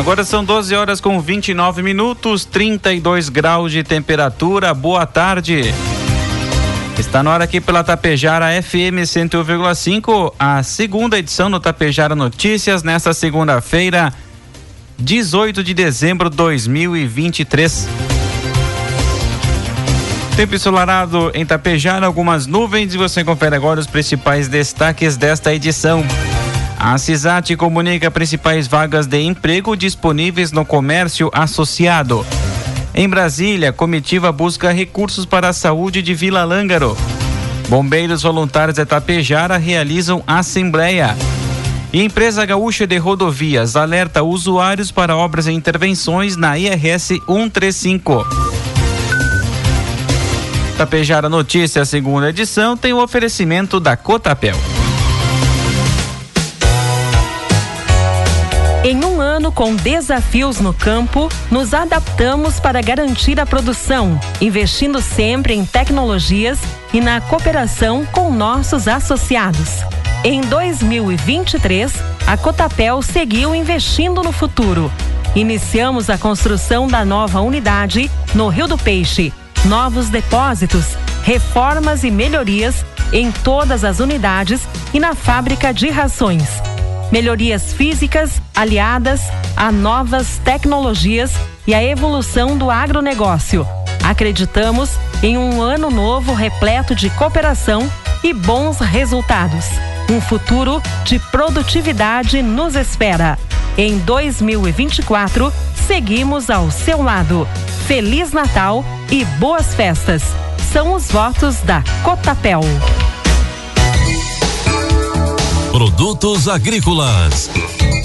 Agora são 12 horas com 29 minutos, 32 graus de temperatura. Boa tarde. Está na hora aqui pela Tapejara FM 101,5, a segunda edição do Tapejara Notícias, nesta segunda-feira, 18 de dezembro de 2023. Tempo ensolarado em Tapejara, algumas nuvens e você confere agora os principais destaques desta edição. A CISAT comunica principais vagas de emprego disponíveis no comércio associado. Em Brasília, comitiva busca recursos para a saúde de Vila Lângaro. Bombeiros voluntários de Tapejara realizam assembleia. E empresa gaúcha de rodovias alerta usuários para obras e intervenções na IRS 135. Tapejara Notícias, segunda edição, tem o oferecimento da Cotapel. Em um ano com desafios no campo, nos adaptamos para garantir a produção, investindo sempre em tecnologias e na cooperação com nossos associados. Em 2023, a Cotapel seguiu investindo no futuro. Iniciamos a construção da nova unidade no Rio do Peixe, novos depósitos, reformas e melhorias em todas as unidades e na fábrica de rações melhorias físicas aliadas a novas tecnologias e a evolução do agronegócio. Acreditamos em um ano novo repleto de cooperação e bons resultados. Um futuro de produtividade nos espera. Em 2024, seguimos ao seu lado. Feliz Natal e boas festas. São os votos da Cotapel. Produtos agrícolas.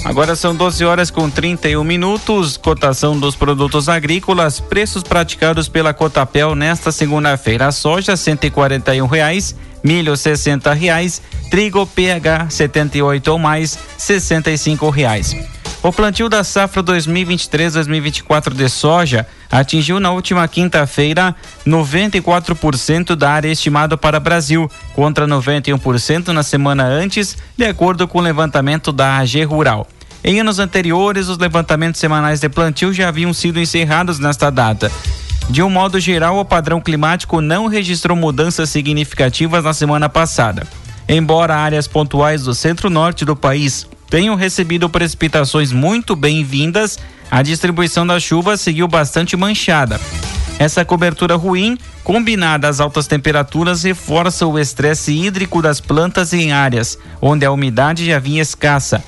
Agora são 12 horas com 31 minutos. Cotação dos produtos agrícolas, preços praticados pela Cotapel nesta segunda-feira. Soja 141 reais, milho 60 reais, trigo PH 78 ou mais 65 reais. O plantio da safra 2023-2024 de soja atingiu na última quinta-feira 94% da área estimada para Brasil, contra 91% na semana antes, de acordo com o levantamento da AG Rural. Em anos anteriores, os levantamentos semanais de plantio já haviam sido encerrados nesta data. De um modo geral, o padrão climático não registrou mudanças significativas na semana passada. Embora áreas pontuais do centro-norte do país tenham recebido precipitações muito bem-vindas, a distribuição da chuva seguiu bastante manchada. Essa cobertura ruim, combinada às altas temperaturas, reforça o estresse hídrico das plantas em áreas onde a umidade já vinha escassa.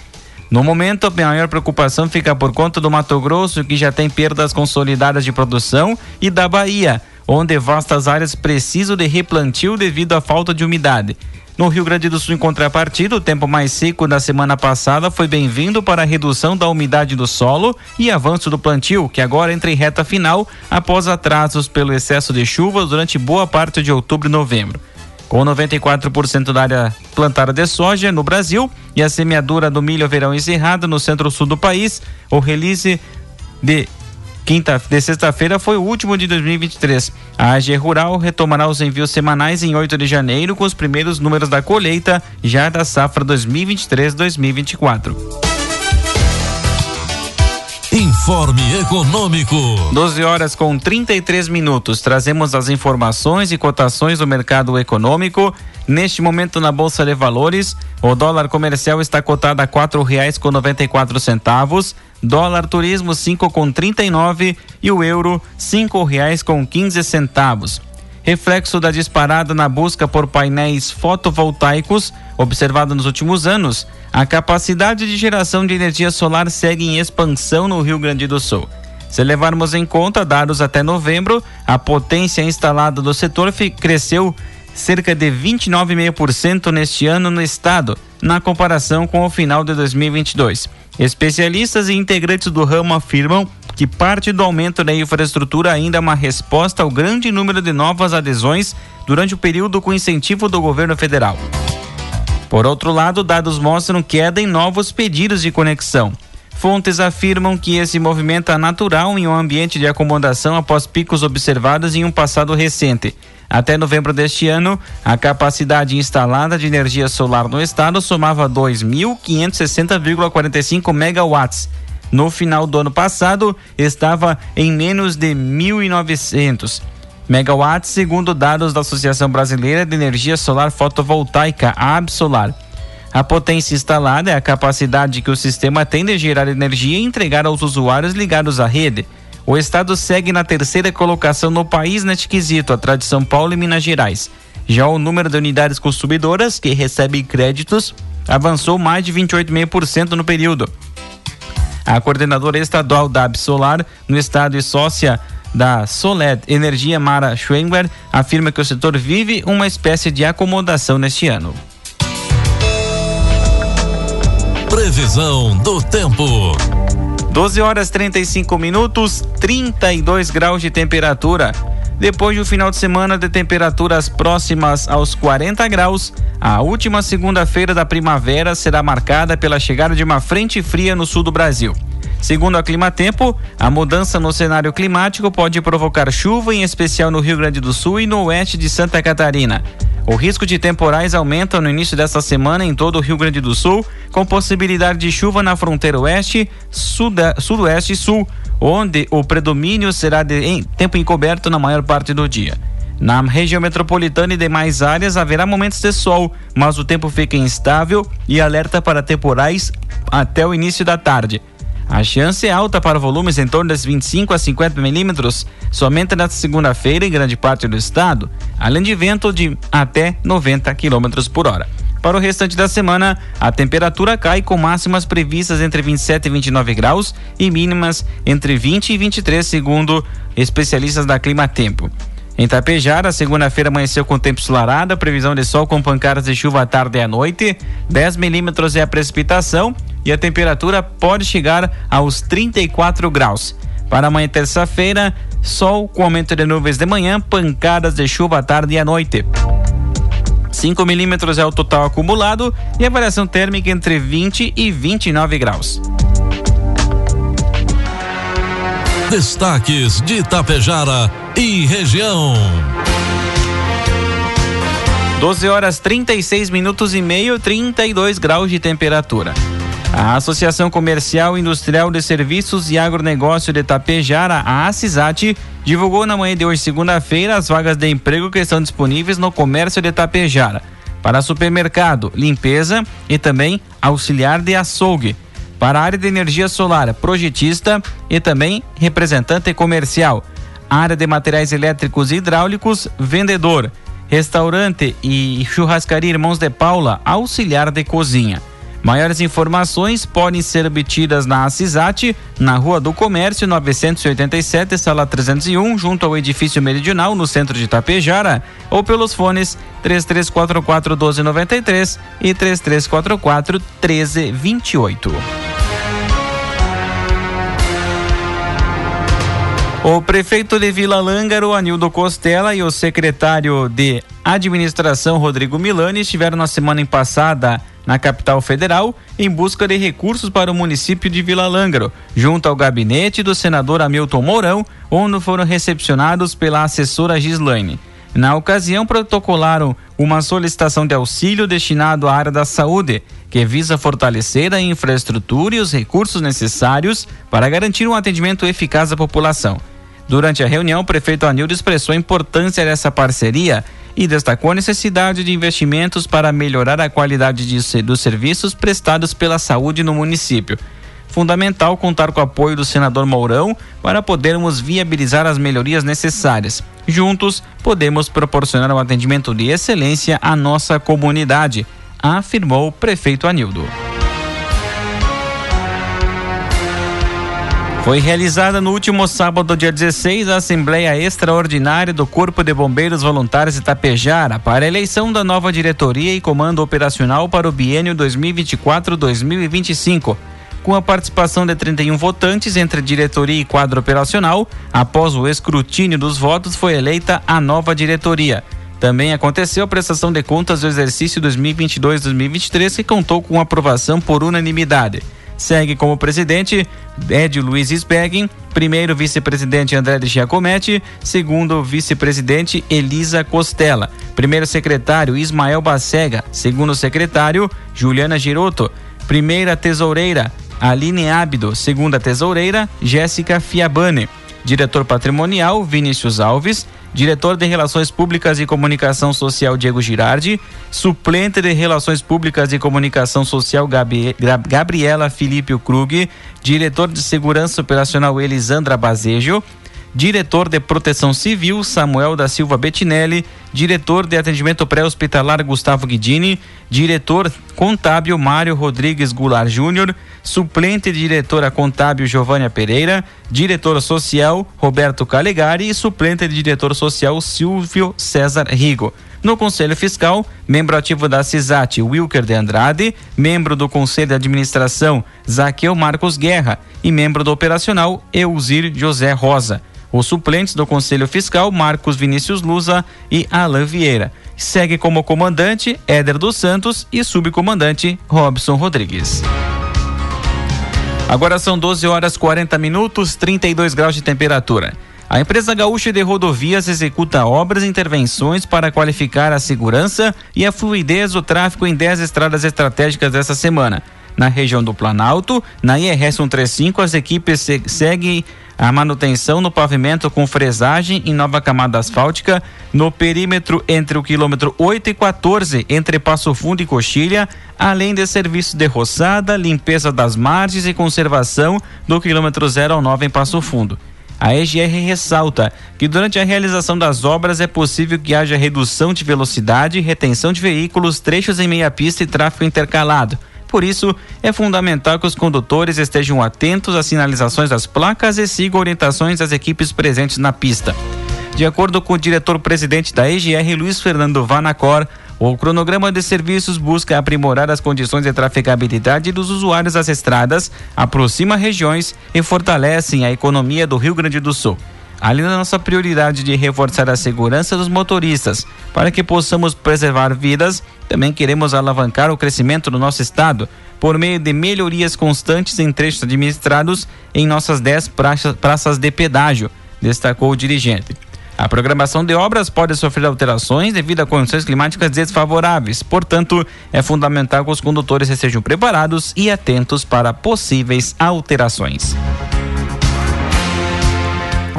No momento, a maior preocupação fica por conta do Mato Grosso, que já tem perdas consolidadas de produção, e da Bahia, onde vastas áreas precisam de replantio devido à falta de umidade. No Rio Grande do Sul, em contrapartida, o tempo mais seco da semana passada foi bem-vindo para a redução da umidade do solo e avanço do plantio, que agora entra em reta final após atrasos pelo excesso de chuvas durante boa parte de outubro e novembro. Com 94% da área plantada de soja no Brasil e a semeadura do milho verão encerrada no centro-sul do país, o release de quinta de sexta-feira foi o último de 2023. A AG Rural retomará os envios semanais em 8 de janeiro com os primeiros números da colheita já da safra 2023-2024. Informe Econômico. 12 horas com 33 minutos. Trazemos as informações e cotações do mercado econômico. Neste momento na Bolsa de Valores, o dólar comercial está cotado a quatro reais com noventa e quatro centavos dólar turismo cinco com trinta e nove e o euro cinco reais com quinze centavos. Reflexo da disparada na busca por painéis fotovoltaicos observado nos últimos anos, a capacidade de geração de energia solar segue em expansão no Rio Grande do Sul. Se levarmos em conta dados até novembro, a potência instalada do setor cresceu cerca de 29,5% neste ano no estado, na comparação com o final de 2022. Especialistas e integrantes do ramo afirmam que parte do aumento da infraestrutura ainda é uma resposta ao grande número de novas adesões durante o período com incentivo do governo federal. Por outro lado, dados mostram queda em novos pedidos de conexão. Fontes afirmam que esse movimento é natural em um ambiente de acomodação após picos observados em um passado recente. Até novembro deste ano, a capacidade instalada de energia solar no estado somava 2.560,45 megawatts. No final do ano passado, estava em menos de 1.900 megawatts, segundo dados da Associação Brasileira de Energia Solar Fotovoltaica, ABSolar. A potência instalada é a capacidade que o sistema tem de gerar energia e entregar aos usuários ligados à rede. O estado segue na terceira colocação no país neste quesito, atrás de São Paulo e Minas Gerais. Já o número de unidades consumidoras que recebem créditos avançou mais de 28,5% no período. A coordenadora estadual da Absolar no estado e sócia da Soled Energia Mara Schwengler afirma que o setor vive uma espécie de acomodação neste ano. Previsão do tempo. 12 horas 35 minutos, 32 graus de temperatura. Depois de um final de semana de temperaturas próximas aos 40 graus, a última segunda-feira da primavera será marcada pela chegada de uma frente fria no sul do Brasil. Segundo a Climatempo, a mudança no cenário climático pode provocar chuva, em especial no Rio Grande do Sul e no oeste de Santa Catarina. O risco de temporais aumenta no início desta semana em todo o Rio Grande do Sul, com possibilidade de chuva na fronteira oeste, sudoeste e sul, onde o predomínio será de em, tempo encoberto na maior parte do dia. Na região metropolitana e demais áreas haverá momentos de sol, mas o tempo fica instável e alerta para temporais até o início da tarde. A chance é alta para volumes em torno de 25 a 50 milímetros somente nesta segunda-feira em grande parte do estado, além de vento de até 90 quilômetros por hora. Para o restante da semana, a temperatura cai com máximas previstas entre 27 e 29 graus e mínimas entre 20 e 23, segundo especialistas da Clima Tempo. Em Tapejara, segunda-feira amanheceu com tempo ensolarado, previsão de sol com pancadas de chuva à tarde e à noite, 10 milímetros é a precipitação e a temperatura pode chegar aos 34 graus. Para amanhã, terça-feira, sol com aumento de nuvens de manhã, pancadas de chuva à tarde e à noite. 5 milímetros é o total acumulado e a variação térmica entre 20 e 29 graus. Destaques de Itapejara e região. 12 horas 36 minutos e meio, 32 graus de temperatura. A Associação Comercial, Industrial de Serviços e Agronegócio de Itapejara, a ACISAT, divulgou na manhã de hoje, segunda-feira, as vagas de emprego que estão disponíveis no comércio de Itapejara para supermercado, limpeza e também auxiliar de açougue para área de energia solar, projetista e também representante comercial. Área de materiais elétricos e hidráulicos, vendedor. Restaurante e churrascaria Irmãos de Paula, auxiliar de cozinha. Maiores informações podem ser obtidas na Assisat, na Rua do Comércio, 987, sala 301, junto ao edifício Meridional, no centro de Tapejara, ou pelos fones 3344 1293 e 3344 1328. O prefeito de Vila Lângaro, Anildo Costela, e o secretário de Administração, Rodrigo Milani, estiveram na semana passada na capital federal em busca de recursos para o município de Vila Lângaro, junto ao gabinete do senador Hamilton Mourão, onde foram recepcionados pela assessora Gislaine. Na ocasião, protocolaram uma solicitação de auxílio destinado à área da saúde, que visa fortalecer a infraestrutura e os recursos necessários para garantir um atendimento eficaz à população. Durante a reunião, o prefeito Anildo expressou a importância dessa parceria e destacou a necessidade de investimentos para melhorar a qualidade de, dos serviços prestados pela saúde no município. Fundamental contar com o apoio do senador Mourão para podermos viabilizar as melhorias necessárias. Juntos, podemos proporcionar um atendimento de excelência à nossa comunidade, afirmou o prefeito Anildo. Foi realizada no último sábado, dia 16, a Assembleia Extraordinária do Corpo de Bombeiros Voluntários de Itapejara para a eleição da nova diretoria e comando operacional para o biênio 2024-2025. Com a participação de 31 votantes entre diretoria e quadro operacional, após o escrutínio dos votos, foi eleita a nova diretoria. Também aconteceu a prestação de contas do exercício 2022-2023, que contou com aprovação por unanimidade. Segue como presidente Ed Luiz Speggin, primeiro vice-presidente André de Giacometti, segundo vice-presidente Elisa Costela, primeiro secretário Ismael Bacega, segundo secretário Juliana Giroto, primeira tesoureira Aline Ábido, segunda tesoureira Jéssica Fiabane, diretor patrimonial Vinícius Alves, diretor de Relações Públicas e Comunicação Social Diego Girardi, suplente de Relações Públicas e Comunicação Social Gabi, Gabriela Felipe Krug, diretor de Segurança Operacional Elisandra Bazejo, diretor de Proteção Civil Samuel da Silva Bettinelli, diretor de Atendimento Pré-Hospitalar Gustavo Guidini, diretor contábil Mário Rodrigues Goulart Júnior, suplente diretora contábil Giovânia Pereira, diretor social Roberto Calegari e suplente de diretor social Silvio César Rigo. No Conselho Fiscal, membro ativo da CISAT, Wilker de Andrade, membro do Conselho de Administração, Zaqueu Marcos Guerra e membro do Operacional, Eusir José Rosa. Os suplentes do Conselho Fiscal, Marcos Vinícius Luza e Alain Vieira. Segue como comandante Éder dos Santos e subcomandante Robson Rodrigues. Agora são 12 horas 40 minutos, 32 graus de temperatura. A empresa gaúcha de rodovias executa obras e intervenções para qualificar a segurança e a fluidez do tráfego em 10 estradas estratégicas dessa semana. Na região do Planalto, na IRS 135, as equipes seguem a manutenção no pavimento com fresagem em nova camada asfáltica no perímetro entre o quilômetro 8 e 14, entre Passo Fundo e Coxilha, além de serviços de roçada, limpeza das margens e conservação do quilômetro 0 ao 9 em Passo Fundo. A EGR ressalta que durante a realização das obras é possível que haja redução de velocidade, retenção de veículos, trechos em meia pista e tráfego intercalado. Por isso, é fundamental que os condutores estejam atentos às sinalizações das placas e sigam orientações das equipes presentes na pista. De acordo com o diretor-presidente da EGR, Luiz Fernando Vanacor, o cronograma de serviços busca aprimorar as condições de trafegabilidade dos usuários das estradas, aproxima regiões e fortalecem a economia do Rio Grande do Sul. Além da nossa prioridade de reforçar a segurança dos motoristas, para que possamos preservar vidas, também queremos alavancar o crescimento do nosso estado por meio de melhorias constantes em trechos administrados em nossas 10 praças de pedágio, destacou o dirigente. A programação de obras pode sofrer alterações devido a condições climáticas desfavoráveis, portanto, é fundamental que os condutores estejam preparados e atentos para possíveis alterações.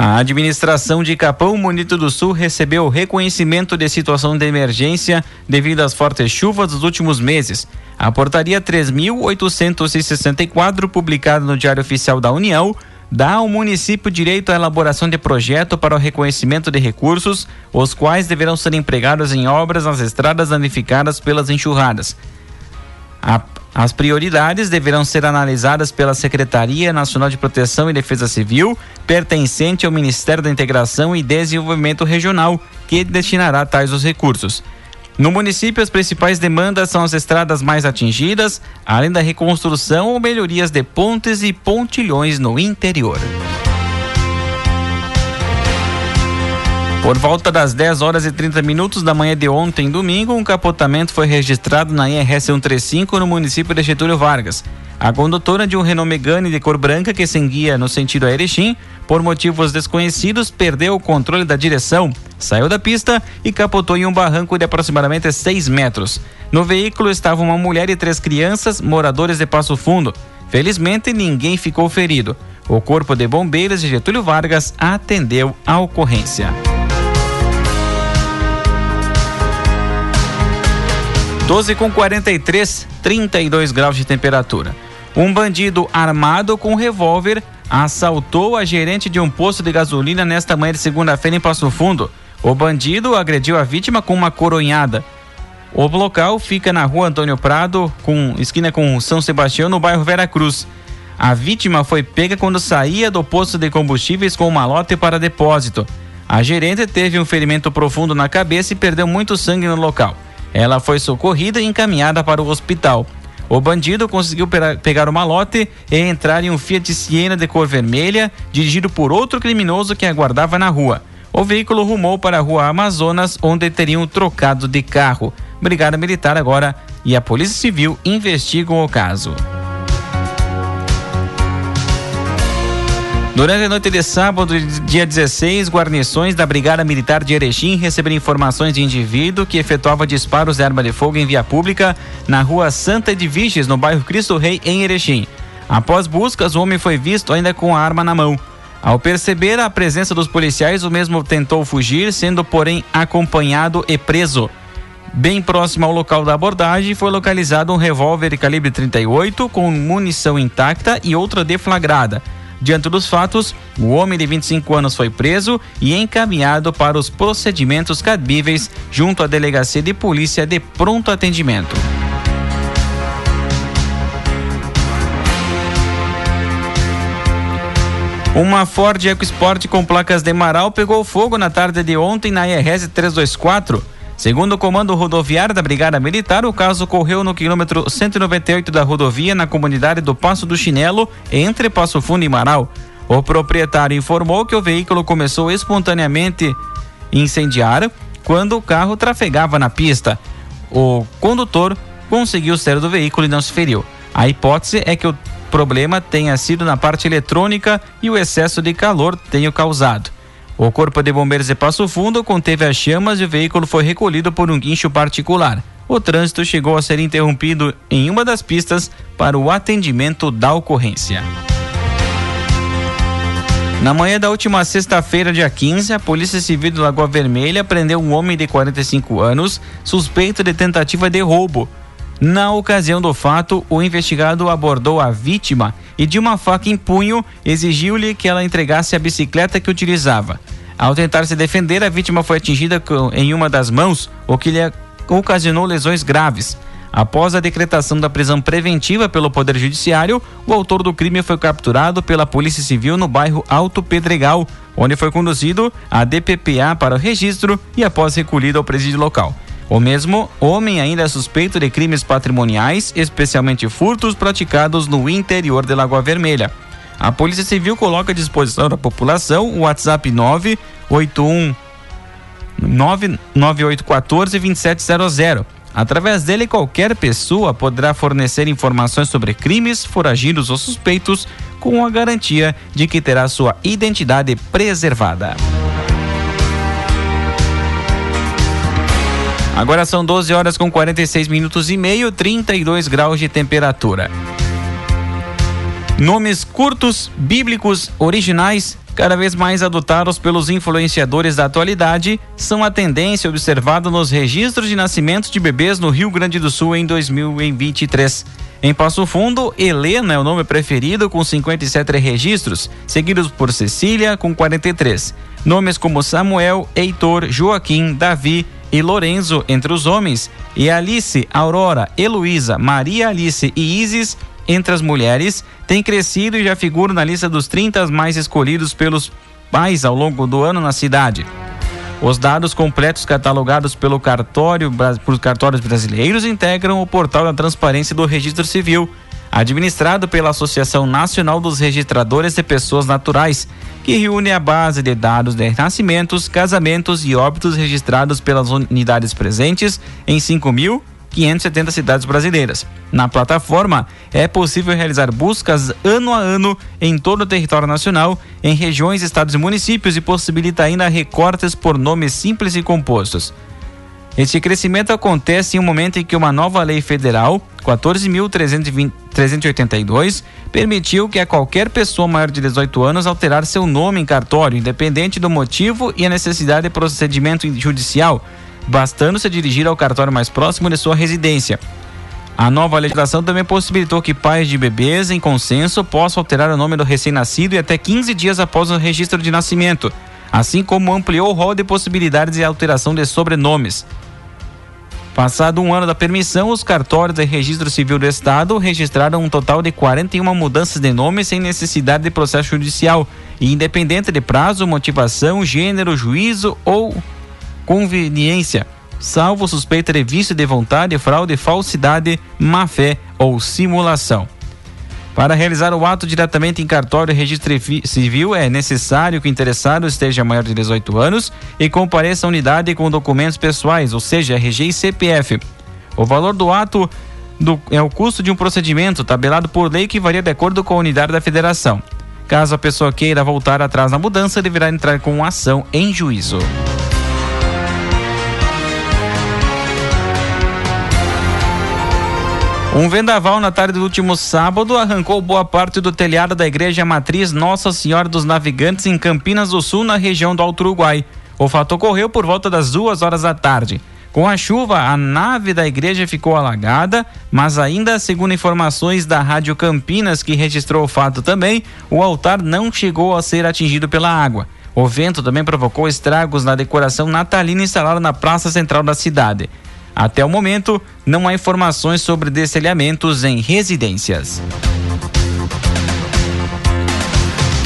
A administração de Capão Bonito do Sul recebeu reconhecimento de situação de emergência devido às fortes chuvas dos últimos meses. A portaria 3864, publicada no Diário Oficial da União, dá ao município direito à elaboração de projeto para o reconhecimento de recursos, os quais deverão ser empregados em obras nas estradas danificadas pelas enxurradas. A, as prioridades deverão ser analisadas pela Secretaria Nacional de Proteção e Defesa Civil, pertencente ao Ministério da Integração e Desenvolvimento Regional, que destinará tais os recursos. No município, as principais demandas são as estradas mais atingidas, além da reconstrução ou melhorias de pontes e pontilhões no interior. Por volta das 10 horas e 30 minutos da manhã de ontem, domingo, um capotamento foi registrado na IRS 135 no município de Getúlio Vargas. A condutora de um Renault Megane de cor branca que seguia no sentido a Erechim, por motivos desconhecidos, perdeu o controle da direção, saiu da pista e capotou em um barranco de aproximadamente 6 metros. No veículo estavam uma mulher e três crianças, moradores de Passo Fundo. Felizmente, ninguém ficou ferido. O Corpo de Bombeiros de Getúlio Vargas atendeu a ocorrência. 12 com 43, 32 graus de temperatura. Um bandido armado com revólver assaltou a gerente de um posto de gasolina nesta manhã de segunda-feira em Passo Fundo. O bandido agrediu a vítima com uma coronhada. O local fica na rua Antônio Prado, com esquina com São Sebastião, no bairro Vera Cruz. A vítima foi pega quando saía do posto de combustíveis com uma lote para depósito. A gerente teve um ferimento profundo na cabeça e perdeu muito sangue no local. Ela foi socorrida e encaminhada para o hospital. O bandido conseguiu pegar o malote e entrar em um Fiat Siena de cor vermelha, dirigido por outro criminoso que aguardava na rua. O veículo rumou para a rua Amazonas, onde teriam trocado de carro. Brigada Militar agora e a Polícia Civil investigam o caso. Durante a noite de sábado, dia 16, guarnições da Brigada Militar de Erechim receberam informações de indivíduo que efetuava disparos de arma de fogo em via pública na rua Santa Edviges, no bairro Cristo Rei, em Erechim. Após buscas, o homem foi visto ainda com a arma na mão. Ao perceber a presença dos policiais, o mesmo tentou fugir, sendo porém acompanhado e preso. Bem próximo ao local da abordagem, foi localizado um revólver calibre 38 com munição intacta e outra deflagrada. Diante dos fatos, o homem de 25 anos foi preso e encaminhado para os procedimentos cabíveis junto à delegacia de polícia de pronto atendimento. Uma Ford EcoSport com placas de Marau pegou fogo na tarde de ontem na IRS 324 Segundo o comando rodoviário da Brigada Militar, o caso ocorreu no quilômetro 198 da rodovia, na comunidade do Passo do Chinelo, entre Passo Fundo e Marau. O proprietário informou que o veículo começou espontaneamente incendiar quando o carro trafegava na pista. O condutor conseguiu sair do veículo e não se feriu. A hipótese é que o problema tenha sido na parte eletrônica e o excesso de calor tenha causado. O Corpo de Bombeiros de Passo Fundo conteve as chamas e o veículo foi recolhido por um guincho particular. O trânsito chegou a ser interrompido em uma das pistas para o atendimento da ocorrência. Na manhã da última sexta-feira, dia 15, a Polícia Civil de Lagoa Vermelha prendeu um homem de 45 anos suspeito de tentativa de roubo. Na ocasião do fato, o investigado abordou a vítima e, de uma faca em punho, exigiu-lhe que ela entregasse a bicicleta que utilizava. Ao tentar se defender, a vítima foi atingida em uma das mãos, o que lhe ocasionou lesões graves. Após a decretação da prisão preventiva pelo Poder Judiciário, o autor do crime foi capturado pela Polícia Civil no bairro Alto Pedregal, onde foi conduzido à DPPA para o registro e após recolhido ao presídio local. O mesmo homem ainda é suspeito de crimes patrimoniais, especialmente furtos praticados no interior de Lagoa Vermelha. A Polícia Civil coloca à disposição da população o WhatsApp 981 99814 2700. Através dele, qualquer pessoa poderá fornecer informações sobre crimes, foragidos ou suspeitos, com a garantia de que terá sua identidade preservada. Agora são 12 horas com 46 minutos e meio, 32 graus de temperatura. Nomes curtos, bíblicos, originais, cada vez mais adotados pelos influenciadores da atualidade, são a tendência observada nos registros de nascimento de bebês no Rio Grande do Sul em 2023. Em Passo Fundo, Helena é o nome preferido com 57 registros, seguidos por Cecília com 43. Nomes como Samuel, Heitor, Joaquim, Davi, e Lorenzo entre os homens, e Alice, Aurora, Heloísa, Maria Alice e Isis entre as mulheres, têm crescido e já figuram na lista dos 30 mais escolhidos pelos pais ao longo do ano na cidade. Os dados completos catalogados pelo cartório, por cartórios brasileiros integram o portal da transparência do Registro Civil, administrado pela Associação Nacional dos Registradores de Pessoas Naturais, que reúne a base de dados de nascimentos, casamentos e óbitos registrados pelas unidades presentes em 5.570 cidades brasileiras. Na plataforma, é possível realizar buscas ano a ano em todo o território nacional, em regiões, estados e municípios e possibilita ainda recortes por nomes simples e compostos. Este crescimento acontece em um momento em que uma nova lei federal, 14.382, permitiu que a qualquer pessoa maior de 18 anos alterar seu nome em cartório, independente do motivo e a necessidade de procedimento judicial, bastando se dirigir ao cartório mais próximo de sua residência. A nova legislação também possibilitou que pais de bebês em consenso possam alterar o nome do recém-nascido e até 15 dias após o registro de nascimento, assim como ampliou o rol de possibilidades de alteração de sobrenomes. Passado um ano da permissão, os cartórios de registro civil do Estado registraram um total de 41 mudanças de nome sem necessidade de processo judicial, e independente de prazo, motivação, gênero, juízo ou conveniência, salvo suspeita de vício de vontade, fraude, falsidade, má fé ou simulação. Para realizar o ato diretamente em cartório e registro civil, é necessário que o interessado esteja maior de 18 anos e compareça à unidade com documentos pessoais, ou seja, RG e CPF. O valor do ato do, é o custo de um procedimento tabelado por lei que varia de acordo com a unidade da federação. Caso a pessoa queira voltar atrás na mudança, deverá entrar com ação em juízo. Um vendaval na tarde do último sábado arrancou boa parte do telhado da igreja matriz Nossa Senhora dos Navegantes em Campinas do Sul, na região do Alto Uruguai. O fato ocorreu por volta das duas horas da tarde. Com a chuva, a nave da igreja ficou alagada, mas ainda segundo informações da Rádio Campinas, que registrou o fato também, o altar não chegou a ser atingido pela água. O vento também provocou estragos na decoração natalina instalada na praça central da cidade. Até o momento, não há informações sobre destelhamentos em residências.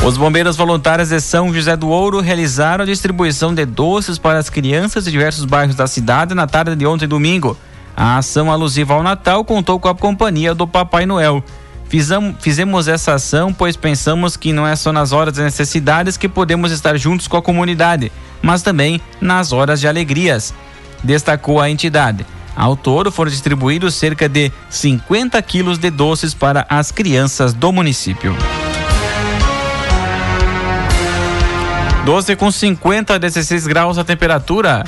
Os bombeiros voluntários de São José do Ouro realizaram a distribuição de doces para as crianças de diversos bairros da cidade na tarde de ontem domingo. A ação alusiva ao Natal contou com a companhia do Papai Noel. Fizemos essa ação pois pensamos que não é só nas horas de necessidades que podemos estar juntos com a comunidade, mas também nas horas de alegrias destacou a entidade. Ao todo foram distribuídos cerca de 50 quilos de doces para as crianças do município. 12 com 50 a 16 graus a temperatura.